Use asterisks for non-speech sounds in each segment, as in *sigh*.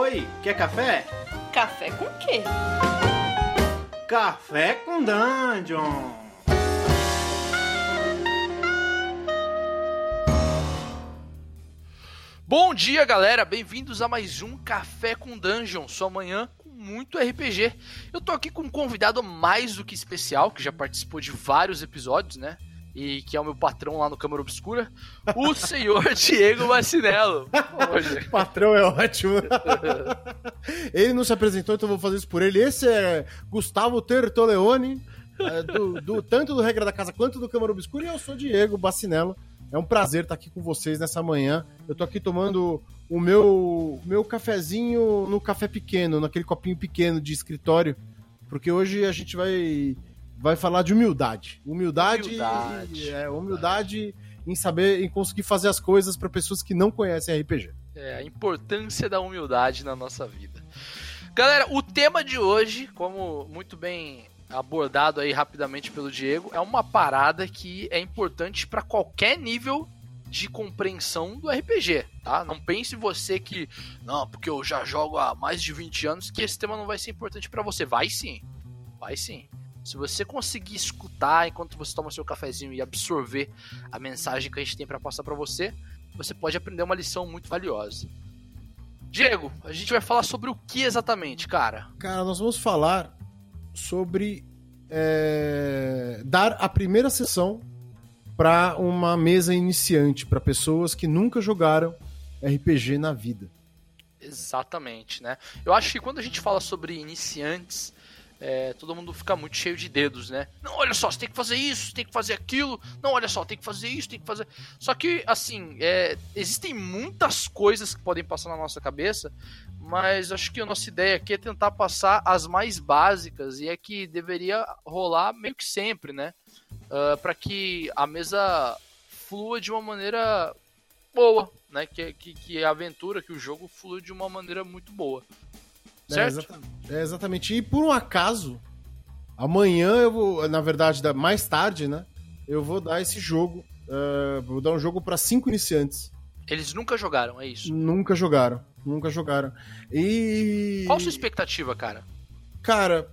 Oi, quer café? Café com quê? Café com Dungeon! Bom dia, galera! Bem-vindos a mais um Café com Dungeon, sua manhã com muito RPG. Eu tô aqui com um convidado mais do que especial, que já participou de vários episódios, né? E que é o meu patrão lá no Câmara Obscura, o *laughs* senhor Diego Vacinello. Hoje. *laughs* patrão é ótimo. *laughs* ele não se apresentou, então eu vou fazer isso por ele. Esse é Gustavo Tertoleone, é, do, do, tanto do Regra da Casa quanto do Câmara Obscura, e eu sou Diego Bacinello. É um prazer estar aqui com vocês nessa manhã. Eu tô aqui tomando o meu, meu cafezinho no café pequeno, naquele copinho pequeno de escritório, porque hoje a gente vai, vai falar de humildade. Humildade, humildade, é, humildade em saber, em conseguir fazer as coisas para pessoas que não conhecem RPG. É, a importância da humildade na nossa vida. Galera, o tema de hoje, como muito bem abordado aí rapidamente pelo Diego, é uma parada que é importante para qualquer nível de compreensão do RPG, tá? Não pense você que, não, porque eu já jogo há mais de 20 anos, que esse tema não vai ser importante para você. Vai sim, vai sim. Se você conseguir escutar enquanto você toma seu cafezinho e absorver a mensagem que a gente tem para passar para você, você pode aprender uma lição muito valiosa. Diego, a gente vai falar sobre o que exatamente, cara? Cara, nós vamos falar sobre é, dar a primeira sessão para uma mesa iniciante, para pessoas que nunca jogaram RPG na vida. Exatamente, né? Eu acho que quando a gente fala sobre iniciantes, é, todo mundo fica muito cheio de dedos, né? Não, olha só, você tem que fazer isso, tem que fazer aquilo. Não, olha só, tem que fazer isso, tem que fazer. Só que, assim, é, existem muitas coisas que podem passar na nossa cabeça, mas acho que a nossa ideia aqui é tentar passar as mais básicas e é que deveria rolar meio que sempre, né? Uh, ah, para que a mesa flua de uma maneira boa, né? Que, que, que a aventura, que o jogo flua de uma maneira muito boa. É, certo? É. é exatamente. E por um acaso, amanhã eu vou, na verdade, mais tarde, né? Eu vou dar esse jogo. Uh, vou dar um jogo para cinco iniciantes. Eles nunca jogaram, é isso? Nunca jogaram. Nunca jogaram. E. Qual a sua expectativa, cara? Cara,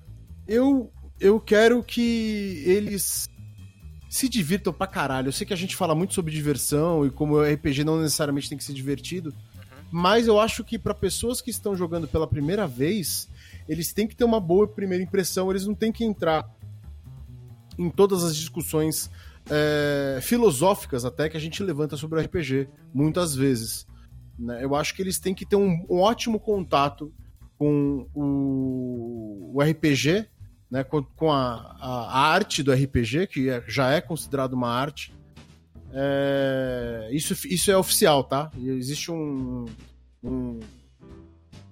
eu, eu quero que eles se divirtam pra caralho. Eu sei que a gente fala muito sobre diversão e como o RPG não necessariamente tem que ser divertido. Mas eu acho que para pessoas que estão jogando pela primeira vez, eles têm que ter uma boa primeira impressão, eles não têm que entrar em todas as discussões é, filosóficas até que a gente levanta sobre o RPG, muitas vezes. Né? Eu acho que eles têm que ter um, um ótimo contato com o, o RPG, né? com, com a, a, arte do RPG, que é, já é considerado uma arte, é, isso, isso é oficial, tá? Existe um, um,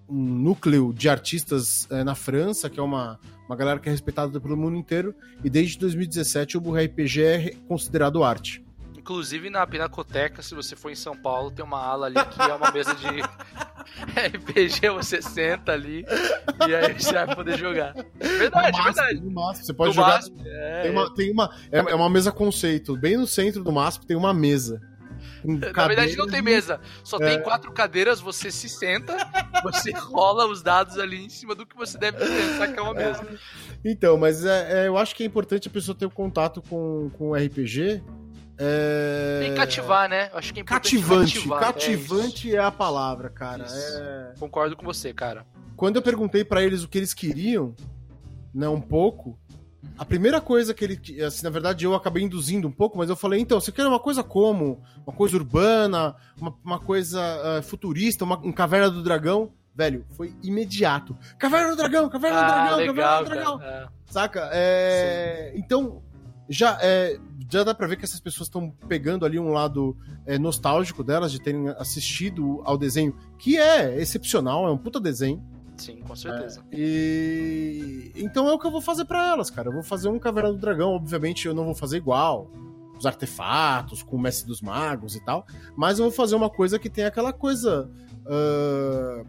um núcleo de artistas é, na França, que é uma, uma galera que é respeitada pelo mundo inteiro, e desde 2017 o Burro RPG é considerado arte. Inclusive na Pinacoteca, se você for em São Paulo, tem uma ala ali que é uma mesa de *laughs* RPG, você senta ali e aí você vai poder jogar. Verdade, MASP, verdade. No MASP, você pode do jogar. MASP, é, tem uma, tem uma, é, é uma mesa conceito. Bem no centro do MASP tem uma mesa. Na verdade não tem mesa, só é. tem quatro cadeiras, você se senta, você *laughs* rola os dados ali em cima do que você deve pensar que é uma mesa. Então, mas é, é, eu acho que é importante a pessoa ter um contato com, com o RPG é... Tem cativar, né? Acho que é cativante. Cativar. Cativante é, é, a palavra, cara. É... Concordo com você, cara. Quando eu perguntei para eles o que eles queriam, né, um pouco, a primeira coisa que ele. Assim, na verdade, eu acabei induzindo um pouco, mas eu falei, então, você quer uma coisa como? Uma coisa urbana, uma, uma coisa uh, futurista, uma, um Caverna do Dragão? Velho, foi imediato. Caverna do Dragão, Caverna do ah, Dragão, legal, Caverna do Dragão. É. Saca? É... Então, já é, já dá pra ver que essas pessoas estão pegando ali um lado é, nostálgico delas, de terem assistido ao desenho, que é excepcional, é um puta desenho. Sim, com certeza. É, e então é o que eu vou fazer para elas, cara. Eu vou fazer um Caverna do Dragão, obviamente eu não vou fazer igual, os artefatos, com o Mestre dos Magos e tal, mas eu vou fazer uma coisa que tem aquela coisa uh,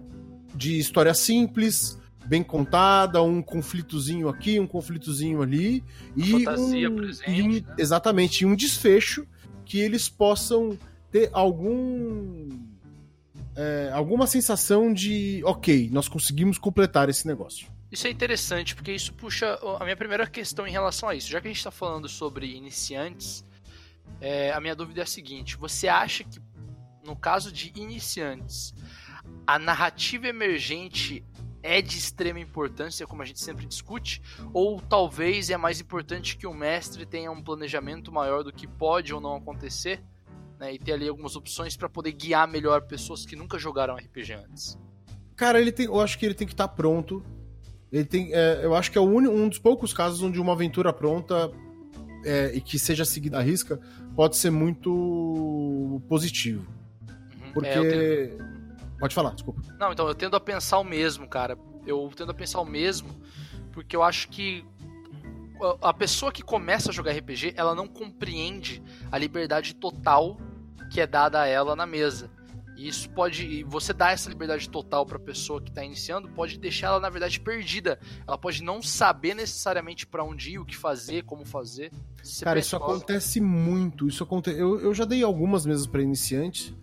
de história simples, bem contada, um conflitozinho aqui, um conflitozinho ali. e fantasia um, presente. E um, né? Exatamente, e um desfecho que eles possam ter algum é, alguma sensação de, ok, nós conseguimos completar esse negócio. Isso é interessante, porque isso puxa a minha primeira questão em relação a isso. Já que a gente está falando sobre iniciantes, é, a minha dúvida é a seguinte: você acha que, no caso de iniciantes, a narrativa emergente é de extrema importância, como a gente sempre discute, ou talvez é mais importante que o mestre tenha um planejamento maior do que pode ou não acontecer, né, e ter ali algumas opções para poder guiar melhor pessoas que nunca jogaram RPG antes? Cara, ele tem, eu acho que ele tem que estar tá pronto ele tem, é, eu acho que é um dos poucos casos onde uma aventura pronta é, e que seja seguida à risca pode ser muito positivo. Uhum. Porque. É, tenho... Pode falar, desculpa. Não, então eu tendo a pensar o mesmo, cara. Eu tendo a pensar o mesmo, porque eu acho que a pessoa que começa a jogar RPG, ela não compreende a liberdade total que é dada a ela na mesa. E isso pode. Você dar essa liberdade total para a pessoa que está iniciando pode deixar ela, na verdade, perdida. Ela pode não saber necessariamente para onde ir, o que fazer, como fazer. Cara, isso acontece muito. Isso acontece. Eu, eu já dei algumas mesas para iniciantes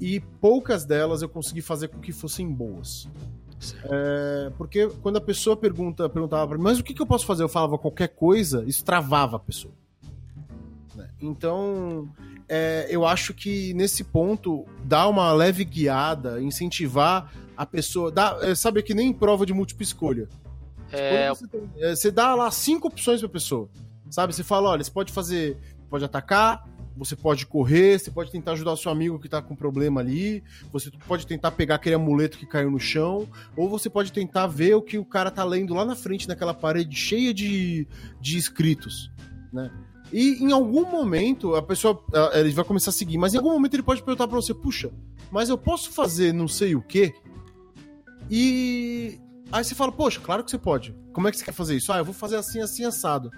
e poucas delas eu consegui fazer com que fossem boas. É, porque quando a pessoa pergunta, perguntava para mim, mas o que, que eu posso fazer? Eu falava qualquer coisa, isso travava a pessoa. Né? Então, é, eu acho que nesse ponto dá uma leve guiada, incentivar a pessoa. Dá, é, sabe que nem prova de múltipla escolha. É... Você, tem, é, você, dá lá cinco opções pra pessoa. Sabe? Você fala: olha, você pode fazer. Pode atacar, você pode correr, você pode tentar ajudar seu amigo que tá com problema ali, você pode tentar pegar aquele amuleto que caiu no chão, ou você pode tentar ver o que o cara tá lendo lá na frente naquela parede cheia de, de escritos, né? E em algum momento a pessoa ele vai começar a seguir, mas em algum momento ele pode perguntar para você: puxa, mas eu posso fazer não sei o quê? E aí você fala: poxa, claro que você pode. Como é que você quer fazer isso? Ah, eu vou fazer assim, assim, assado.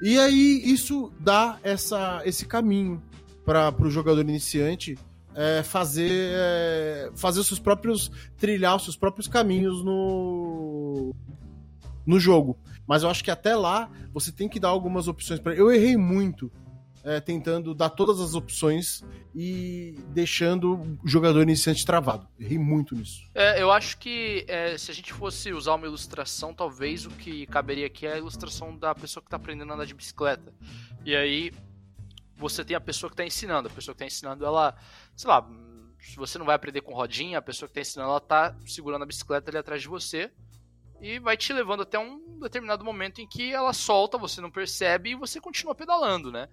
E aí isso dá essa, esse caminho para o jogador iniciante é, fazer é, fazer os seus próprios trilhar os seus próprios caminhos no no jogo. Mas eu acho que até lá você tem que dar algumas opções para. Eu errei muito é, tentando dar todas as opções e deixando o jogador iniciante travado. Errei muito nisso. É, eu acho que é, se a gente fosse usar uma ilustração, talvez o que caberia aqui é a ilustração da pessoa que está aprendendo a andar de bicicleta. E aí você tem a pessoa que está ensinando. A pessoa que está ensinando, ela, sei lá, se você não vai aprender com rodinha, a pessoa que está ensinando, ela está segurando a bicicleta ali atrás de você e vai te levando até um determinado momento em que ela solta, você não percebe e você continua pedalando, né?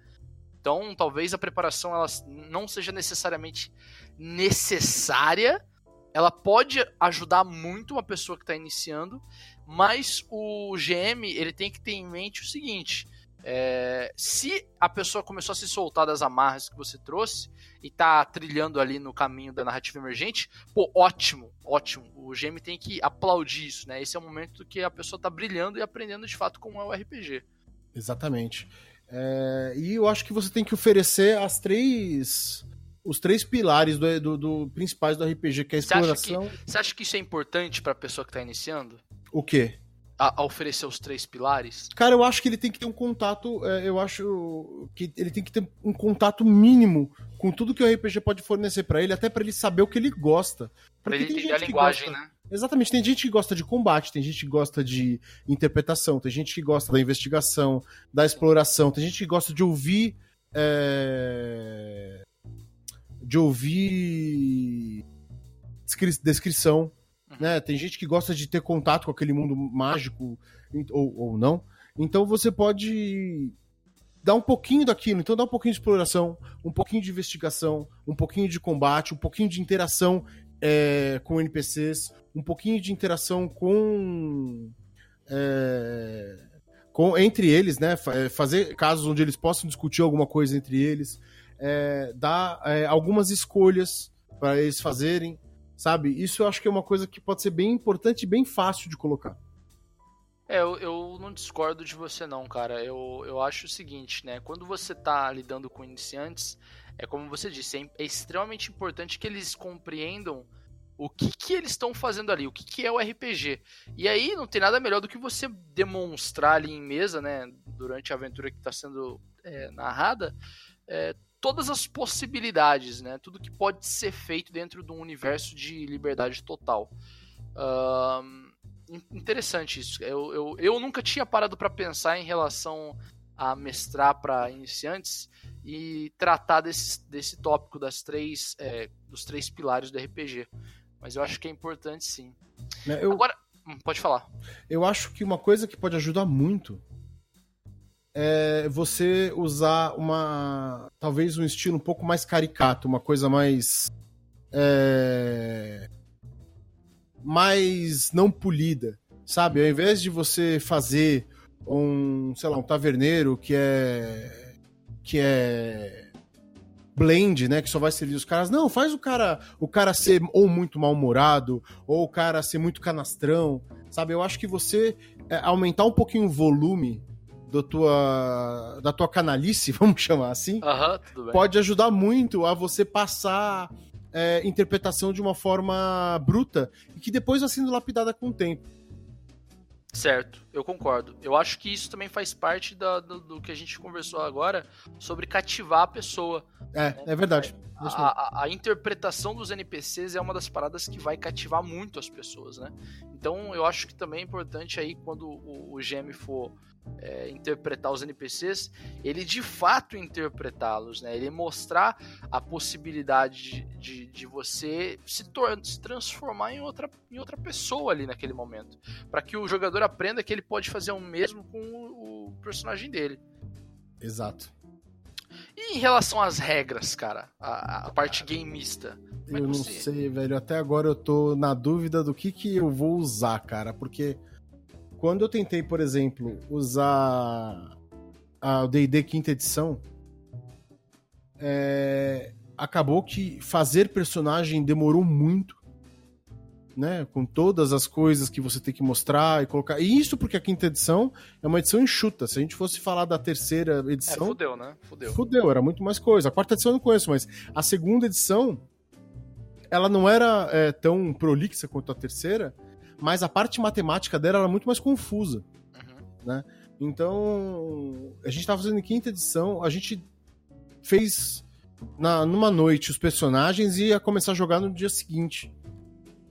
Então, talvez a preparação ela não seja necessariamente necessária. Ela pode ajudar muito uma pessoa que está iniciando, mas o GM ele tem que ter em mente o seguinte: é, se a pessoa começou a se soltar das amarras que você trouxe e tá trilhando ali no caminho da narrativa emergente, pô, ótimo, ótimo. O GM tem que aplaudir isso, né? Esse é o momento que a pessoa tá brilhando e aprendendo de fato como é o RPG. Exatamente. É, e eu acho que você tem que oferecer as três. Os três pilares do, do, do principais do RPG, que é a exploração. Você acha que, você acha que isso é importante para a pessoa que está iniciando? O quê? a, a, oferecer os três pilares? Cara, eu acho que ele tem que ter um contato. É, eu acho que ele tem que ter um contato mínimo com tudo que o RPG pode fornecer para ele, até para ele saber o que ele gosta. Pra ele entender a linguagem, gosta... né? Exatamente, tem gente que gosta de combate, tem gente que gosta de interpretação, tem gente que gosta da investigação, da exploração, tem gente que gosta de ouvir. É... De ouvir descrição né? Tem gente que gosta de ter contato com aquele mundo mágico ou, ou não. Então você pode dar um pouquinho daquilo. Então dá um pouquinho de exploração, um pouquinho de investigação, um pouquinho de combate, um pouquinho de interação é, com NPCs, um pouquinho de interação com, é, com entre eles, né? É, fazer casos onde eles possam discutir alguma coisa entre eles, é, dar é, algumas escolhas para eles fazerem. Sabe? Isso eu acho que é uma coisa que pode ser bem importante e bem fácil de colocar. É, eu, eu não discordo de você não, cara. Eu, eu acho o seguinte, né? Quando você tá lidando com iniciantes, é como você disse, é, é extremamente importante que eles compreendam o que, que eles estão fazendo ali, o que, que é o RPG. E aí não tem nada melhor do que você demonstrar ali em mesa, né, durante a aventura que está sendo é, narrada, é, todas as possibilidades, né? Tudo que pode ser feito dentro de um universo de liberdade total. Interessante isso. Eu, eu, eu nunca tinha parado para pensar em relação a mestrar para iniciantes e tratar desse, desse tópico das três, é, dos três pilares do RPG. Mas eu acho que é importante sim. É, eu, Agora, hum, pode falar. Eu acho que uma coisa que pode ajudar muito é você usar uma. talvez um estilo um pouco mais caricato, uma coisa mais. É, mais não polida, sabe? Ao invés de você fazer um, sei lá, um taverneiro que é que é blend, né, que só vai servir os caras. Não, faz o cara, o cara ser ou muito mal-humorado, ou o cara ser muito canastrão, sabe? Eu acho que você é, aumentar um pouquinho o volume do tua, da tua canalice, *laughs* vamos chamar assim, uhum, pode ajudar muito a você passar é, interpretação de uma forma bruta e que depois vai sendo lapidada com o tempo. Certo, eu concordo. Eu acho que isso também faz parte da, do, do, que a gente conversou agora sobre cativar a pessoa. É, né? é verdade. A, a, a, interpretação dos NPCs é uma das paradas que vai cativar muito as pessoas, né? Então eu acho que também é importante aí quando o, o GM for é, interpretar os NPCs, ele de fato interpretá-los, né? Ele mostrar a possibilidade de, de, de você se, se transformar em outra, em outra pessoa ali naquele momento, para que o jogador aprenda que ele pode fazer o mesmo com o, o personagem dele. Exato. E em relação às regras, cara, a, a parte gameista? É eu não você... sei, velho. Até agora eu tô na dúvida do que, que eu vou usar, cara, porque quando eu tentei, por exemplo, usar a D&D quinta edição, é... acabou que fazer personagem demorou muito, né? Com todas as coisas que você tem que mostrar e colocar. E isso porque a quinta edição é uma edição enxuta. Se a gente fosse falar da terceira edição. É, fudeu, né? Fudeu. Fudeu, era muito mais coisa. A quarta edição eu não conheço, mas a segunda edição. Ela não era é, tão prolixa quanto a terceira, mas a parte matemática dela era muito mais confusa, uhum. né? Então, a gente estava fazendo em quinta edição, a gente fez na, numa noite os personagens e ia começar a jogar no dia seguinte.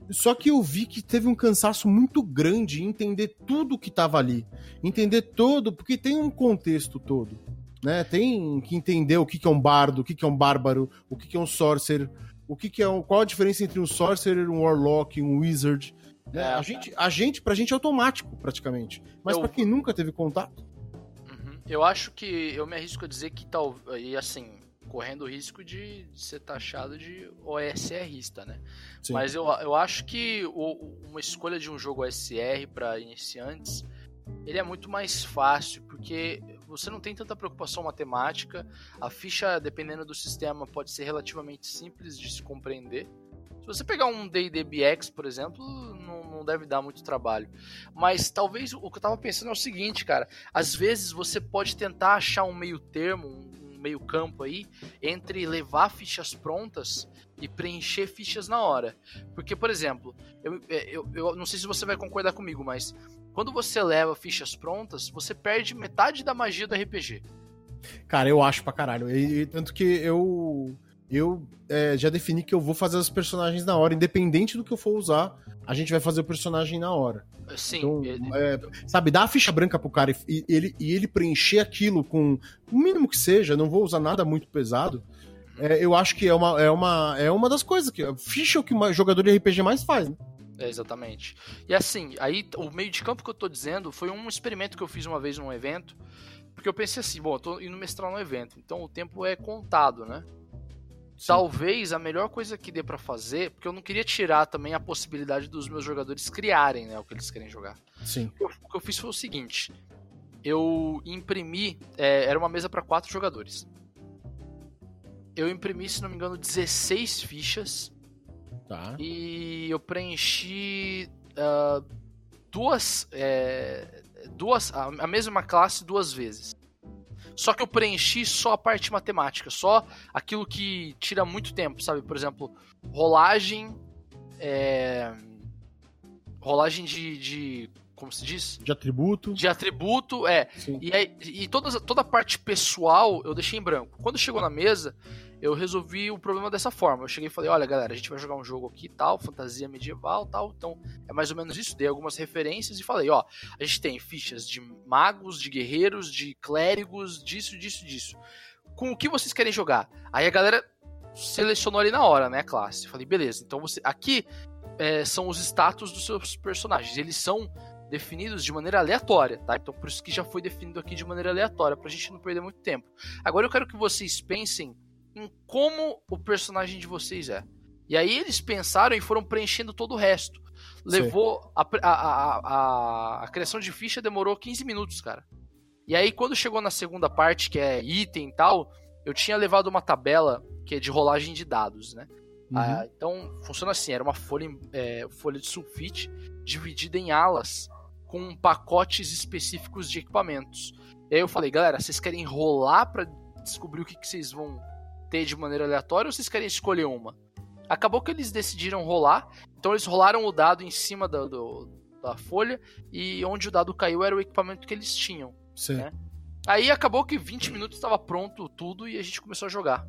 Só que eu vi que teve um cansaço muito grande em entender tudo que estava ali. Entender todo, porque tem um contexto todo. Né? Tem que entender o que, que é um bardo, o que, que é um bárbaro, o que, que é um sorcerer, o que, que é um, qual a diferença entre um sorcerer, um warlock, um wizard. Né? É, a, gente, a gente, pra gente é automático, praticamente. Mas eu... para quem nunca teve contato. Uhum. Eu acho que eu me arrisco a dizer que tal. E assim, correndo o risco de, ser taxado de OSRista, né? Sim. Mas eu, eu acho que o, uma escolha de um jogo OSR para iniciantes ele é muito mais fácil, porque você não tem tanta preocupação matemática, a ficha, dependendo do sistema, pode ser relativamente simples de se compreender. Se você pegar um D&D BX, por exemplo, não, não, deve dar muito trabalho. Mas talvez o que eu tava pensando é o seguinte, cara. Às vezes você pode tentar achar um meio termo, um meio campo aí, entre levar fichas prontas e preencher fichas na hora. Porque, por exemplo, eu, é, eu, eu não sei se você vai concordar comigo, mas quando você leva fichas prontas, você perde metade da magia do RPG. Cara, eu acho pra caralho. E, tanto que eu eu é, já defini que eu vou fazer os personagens na hora, independente do que eu for usar, a gente vai fazer o personagem na hora. Sim. Então, ele... é, sabe, dá a ficha branca pro cara e, e, ele, e ele preencher aquilo com o mínimo que seja, não vou usar nada muito pesado. É, eu acho que é uma, é, uma, é uma das coisas que. Ficha é o que o jogador de RPG mais faz, né? É, exatamente. E assim, aí o meio de campo que eu tô dizendo foi um experimento que eu fiz uma vez num evento. Porque eu pensei assim, bom, eu tô indo mestrar no evento, então o tempo é contado, né? Sim. Talvez a melhor coisa que dê para fazer, porque eu não queria tirar também a possibilidade dos meus jogadores criarem né, o que eles querem jogar. Sim. O, o que eu fiz foi o seguinte: eu imprimi. É, era uma mesa para quatro jogadores. Eu imprimi, se não me engano, 16 fichas. Tá. E eu preenchi uh, duas. É, duas a mesma classe duas vezes. Só que eu preenchi só a parte matemática, só aquilo que tira muito tempo, sabe? Por exemplo, rolagem. É... Rolagem de, de como se diz? De atributo. De atributo, é. Sim. E, aí, e todas, toda a parte pessoal eu deixei em branco. Quando chegou na mesa, eu resolvi o problema dessa forma. Eu cheguei e falei, olha galera, a gente vai jogar um jogo aqui tal, fantasia medieval tal, então é mais ou menos isso. Dei algumas referências e falei, ó, a gente tem fichas de magos, de guerreiros, de clérigos, disso, disso, disso. Com o que vocês querem jogar? Aí a galera selecionou ali na hora, né, classe. Falei, beleza, então você. Aqui é, são os status dos seus personagens. Eles são definidos de maneira aleatória, tá? Então por isso que já foi definido aqui de maneira aleatória, pra gente não perder muito tempo. Agora eu quero que vocês pensem em como o personagem de vocês é. E aí eles pensaram e foram preenchendo todo o resto. Levou. A, a, a, a, criação de ficha demorou 15 minutos, cara. E aí, quando chegou na segunda parte, que é item e tal, eu tinha levado uma tabela que é de rolagem de dados, né? Uhum. Ah, então, funciona assim: era uma folha, é, folha de sulfite dividida em alas com pacotes específicos de equipamentos. E aí eu falei, galera, vocês querem rolar para descobrir o que, que vocês vão ter de maneira aleatória ou vocês querem escolher uma? Acabou que eles decidiram rolar, então eles rolaram o dado em cima da, do, da folha e onde o dado caiu era o equipamento que eles tinham. Sim. É. Aí acabou que 20 minutos estava pronto tudo e a gente começou a jogar.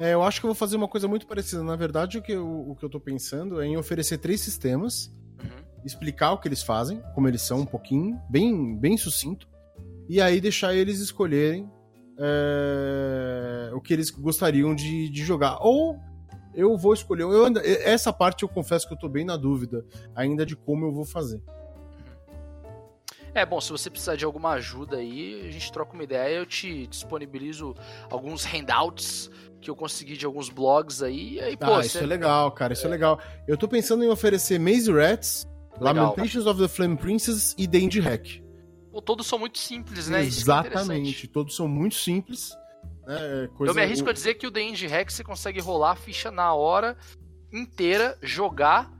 É, eu acho que eu vou fazer uma coisa muito parecida. Na verdade, o que eu, o que eu tô pensando é em oferecer três sistemas, Uhum. explicar o que eles fazem, como eles são um pouquinho, bem, bem sucinto, e aí deixar eles escolherem é, o que eles gostariam de, de jogar. Ou eu vou escolher. Eu ainda- essa parte eu confesso que eu tô bem na dúvida ainda de como eu vou fazer. É, bom, se você precisar de alguma ajuda aí, a gente troca uma ideia, eu te disponibilizo alguns handouts que eu consegui de alguns blogs aí, e aí, pô, ah, você- isso é legal, cara, isso é legal. Eu tô pensando em oferecer Maze Rats, Legal. Lamentations of the Flame Princess e Dandy Hack. Todos são muito simples, né? É Exatamente. interessante. Todos são muito simples. né, coisa- Eu me arrisco a dizer que o The Indie Hack você consegue rolar a ficha na hora inteira, jogar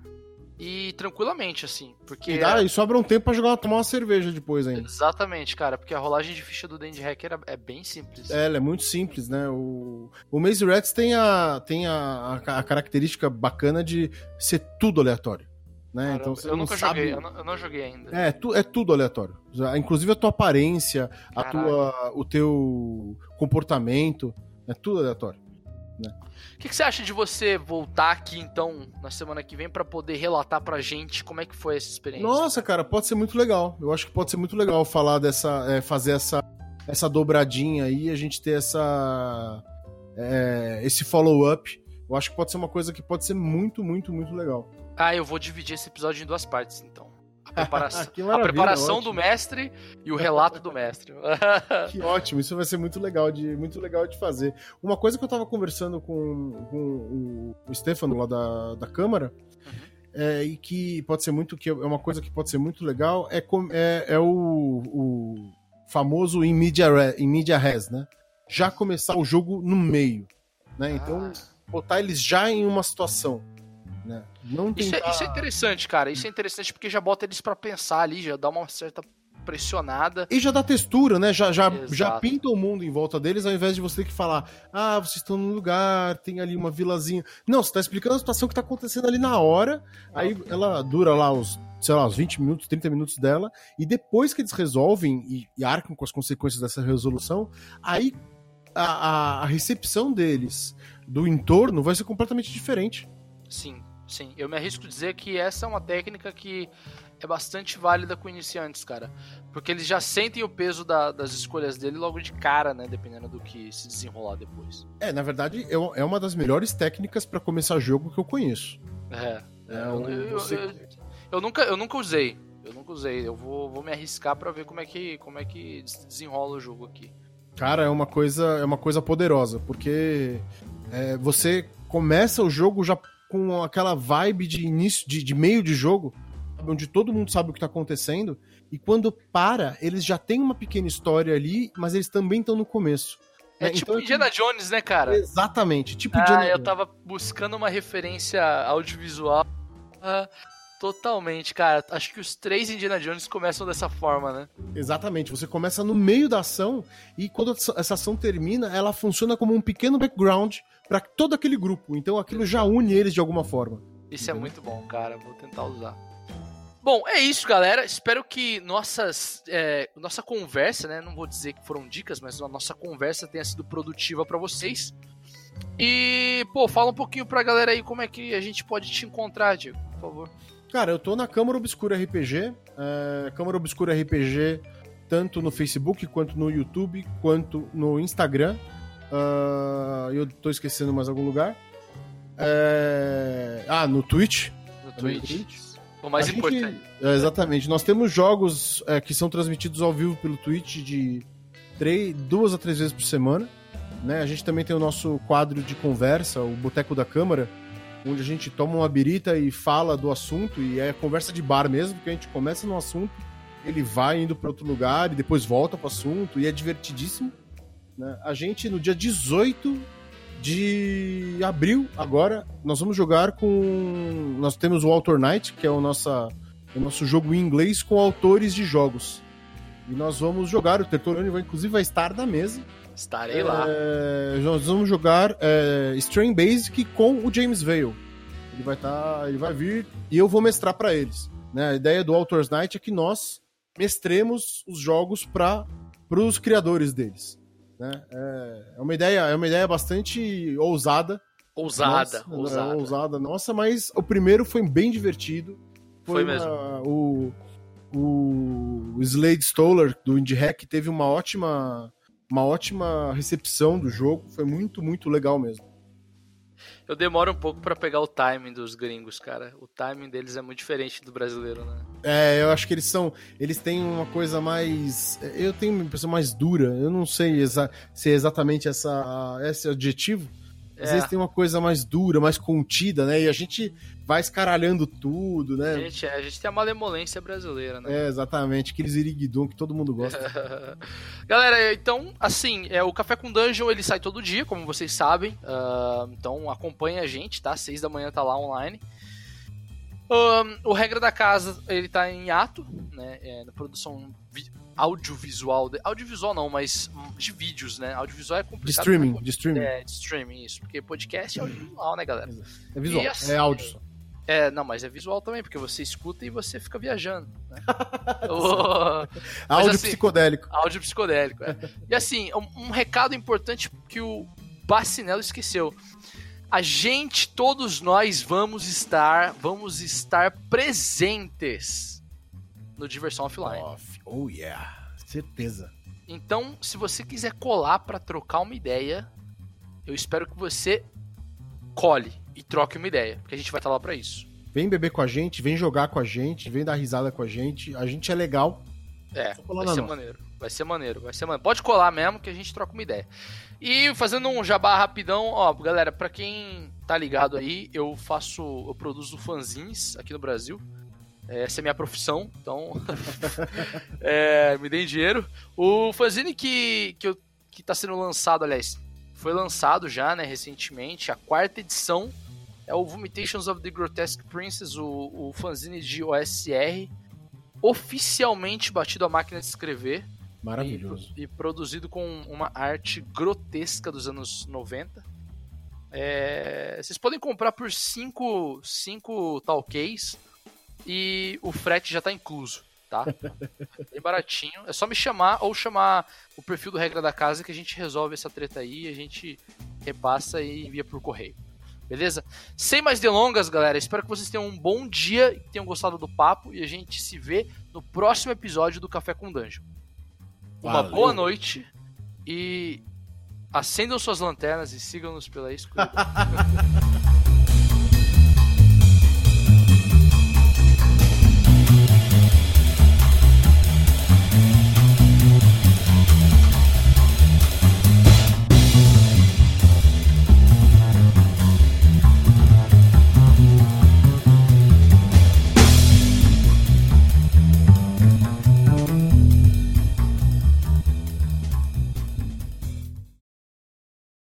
e tranquilamente, assim. Porque. E, dá, e sobra um tempo pra jogar, tomar uma cerveja depois ainda. Exatamente, cara, porque a rolagem de ficha do The Indie Hack era, é bem simples. É, ela é muito simples, né? O, o Maze Rats tem, a, tem a, a, a característica bacana de ser tudo aleatório. Né? Caramba, então você eu não nunca sabe... joguei, eu não, eu não joguei ainda. É, tu, é tudo aleatório. Inclusive a tua aparência, a Caralho. tua, o teu comportamento, é tudo aleatório. O que, que você acha de você voltar aqui, então, na semana que vem, pra poder relatar pra gente como é que foi essa experiência? Nossa, cara, pode ser muito legal. Eu acho que pode ser muito legal falar dessa. é, fazer essa, essa dobradinha aí, a gente ter essa. é, esse follow-up. Eu acho que pode ser uma coisa que pode ser muito, muito, muito legal. Ah, eu vou dividir esse episódio em duas partes, então. A *laughs* preparação, a preparação ótimo. do mestre e o relato do mestre. *laughs* Que ótimo, isso vai ser muito legal de, muito legal de fazer. Uma coisa que eu tava conversando com, com o, Stefano lá da, da Câmara, é, e que pode ser muito, que é uma coisa que pode ser muito legal, é, é, é o, o famoso in media, re- in media res, né? Já começar o jogo no meio, né? Então, Ah. botar eles já em uma situação, né? Não Isso, tentar... é, isso é interessante, cara. Isso é interessante porque já bota eles pra pensar ali, já dá uma certa pressionada. E já dá textura, né? Já, já, Exato. já pinta o mundo em volta deles, ao invés de você ter que falar, ah, vocês estão num lugar, tem ali uma vilazinha. Não, você tá explicando a situação que tá acontecendo ali na hora, aí ela dura lá os, sei lá, os 20 minutos, 30 minutos dela, e depois que eles resolvem e, e arcam com as consequências dessa resolução, aí a, a, a recepção deles do entorno vai ser completamente diferente. Sim, sim. Eu me arrisco a dizer que essa é uma técnica que é bastante válida com iniciantes, cara. Porque eles já sentem o peso da- das escolhas dele logo de cara, né? Dependendo do que se desenrolar depois. É, na verdade, é uma- é uma das melhores técnicas pra começar jogo que eu conheço. É. É, eu, o- eu- você- eu- eu nunca, eu nunca usei. Eu nunca usei. Eu vou, vou me arriscar pra ver como é que, como é que se desenrola o jogo aqui. Cara, é uma coisa, é uma coisa poderosa, porque é, você começa o jogo já com aquela vibe de início, de, de meio de jogo, onde todo mundo sabe o que tá acontecendo, e quando para, eles já têm uma pequena história ali, mas eles também estão no começo. É né? tipo Então, Indiana Jones, né, cara? Exatamente, tipo Ah, Indiana eu Jones. tava buscando uma referência audiovisual. Ah, totalmente, cara. Acho que os três Indiana Jones começam dessa forma, né? Exatamente, você começa no meio da ação, e quando essa ação termina, ela funciona como um pequeno background para todo aquele grupo, então aquilo já une eles de alguma forma. Isso é muito bom, cara. Vou tentar usar. Bom, é isso, galera. Espero que nossas, é, nossa conversa, né? Não vou dizer que foram dicas, mas a nossa conversa tenha sido produtiva para vocês. E, pô, fala um pouquinho pra galera aí como é que a gente pode te encontrar, Diego, por favor. Cara, eu tô na Câmara Obscura RPG. É, Câmara Obscura RPG, tanto no Facebook, quanto no YouTube, quanto no Instagram. Uh, eu tô esquecendo mais algum lugar. É... Ah, no Twitch. No Twitch. O mais A importante. gente- é, exatamente. Nós temos jogos é, que são transmitidos ao vivo pelo Twitch de três, duas a três vezes por semana. Né? A gente também tem o nosso quadro de conversa, o Boteco da Câmara, onde a gente toma uma birita e fala do assunto, e é conversa de bar mesmo, porque a gente começa no assunto, ele vai indo para outro lugar e depois volta pro assunto, e é divertidíssimo. Né? A gente, no dia 18 de abril, agora, nós vamos jogar com. Nós temos o Author Night, que é o, nossa, o nosso jogo em inglês com autores de jogos. E nós vamos jogar, o Tertolani vai, inclusive vai estar na mesa. Estarei lá. É, nós vamos jogar é, Strain Basic com o James Vale. Ele vai estar. ele vai vir e eu vou mestrar para eles. né? A ideia do Author's Night é que nós mestremos os jogos para os criadores deles. Né? É, é uma ideia, é uma ideia bastante ousada. Ousada, nossa, ousada. é, ousada, nossa, mas o primeiro foi bem divertido. Foi uma- mesmo. o, o Slade Stoller do Indie Hack teve uma ótima, uma ótima recepção do jogo. Foi muito, muito legal mesmo. Eu demoro um pouco pra pegar o timing dos gringos, cara. O timing deles é muito diferente do brasileiro, né? É, eu acho que eles são. Eles têm uma coisa mais. Eu tenho uma impressão mais dura. Eu não sei exa se é exatamente essa, esse adjetivo. Às É. vezes tem uma coisa mais dura, mais contida, né? E a gente vai escaralhando tudo, né? gente, a gente tem a malemolência brasileira, né? É, exatamente. Aqueles iriguidum que todo mundo gosta. *laughs* Galera, então, assim, é, o Café com Dungeon ele sai todo dia, como vocês sabem. Ah, então acompanha a gente, tá? Seis da manhã tá lá online. Ahn, o Regra da Casa, ele tá em ato, né? É, na produção vi- audiovisual. de- audiovisual não, mas de vídeos, né? Audiovisual é De complicado. streaming, né? de streaming. É, de streaming, isso. Porque podcast é audiovisual, né, galera? É visual, assim- é áudio só. É, não, mas é visual também, porque você escuta e você fica viajando. Né? *laughs* O- Áudio assim- psicodélico. Áudio psicodélico, é. E assim, um, um recado importante que o Bacinello esqueceu. A gente, todos nós, vamos estar, vamos estar presentes no Diversão Offline. Off. Oh yeah, certeza. Então, se você quiser colar pra trocar uma ideia, eu espero que você cole e troque uma ideia, porque a gente vai estar lá pra isso. Vem beber com a gente, vem jogar com a gente, vem dar risada com a gente. A gente é legal. É, vai ser nossa. maneiro. Vai ser maneiro, vai ser maneiro. Pode colar mesmo que a gente troca uma ideia. E fazendo um jabá rapidão, ó, galera, pra quem tá ligado aí, eu faço, eu produzo fanzines aqui no Brasil. É, Essa é a minha profissão, então *laughs* é, me deem dinheiro. O fanzine que, que, eu, que tá sendo lançado, aliás, foi lançado já, né, recentemente, a quarta edição. É o Vomitations of the Grotesque Princess, o, o fanzine de OSR, oficialmente batido a máquina de escrever Maravilhoso. e, e produzido com uma arte grotesca dos anos 90. É, vocês podem comprar por 5 cinco talquês e o frete já tá incluso, tá? *laughs* Bem baratinho. É só me chamar ou chamar o perfil do Regra da Casa que a gente resolve essa treta aí, a gente repassa e envia por correio. Beleza? Sem mais delongas, galera. Espero que vocês tenham um bom dia e tenham gostado do papo. E a gente se vê no próximo episódio do Café com Dungeon. Uma Valeu. boa noite e acendam suas lanternas e sigam-nos pela escuridão. *laughs*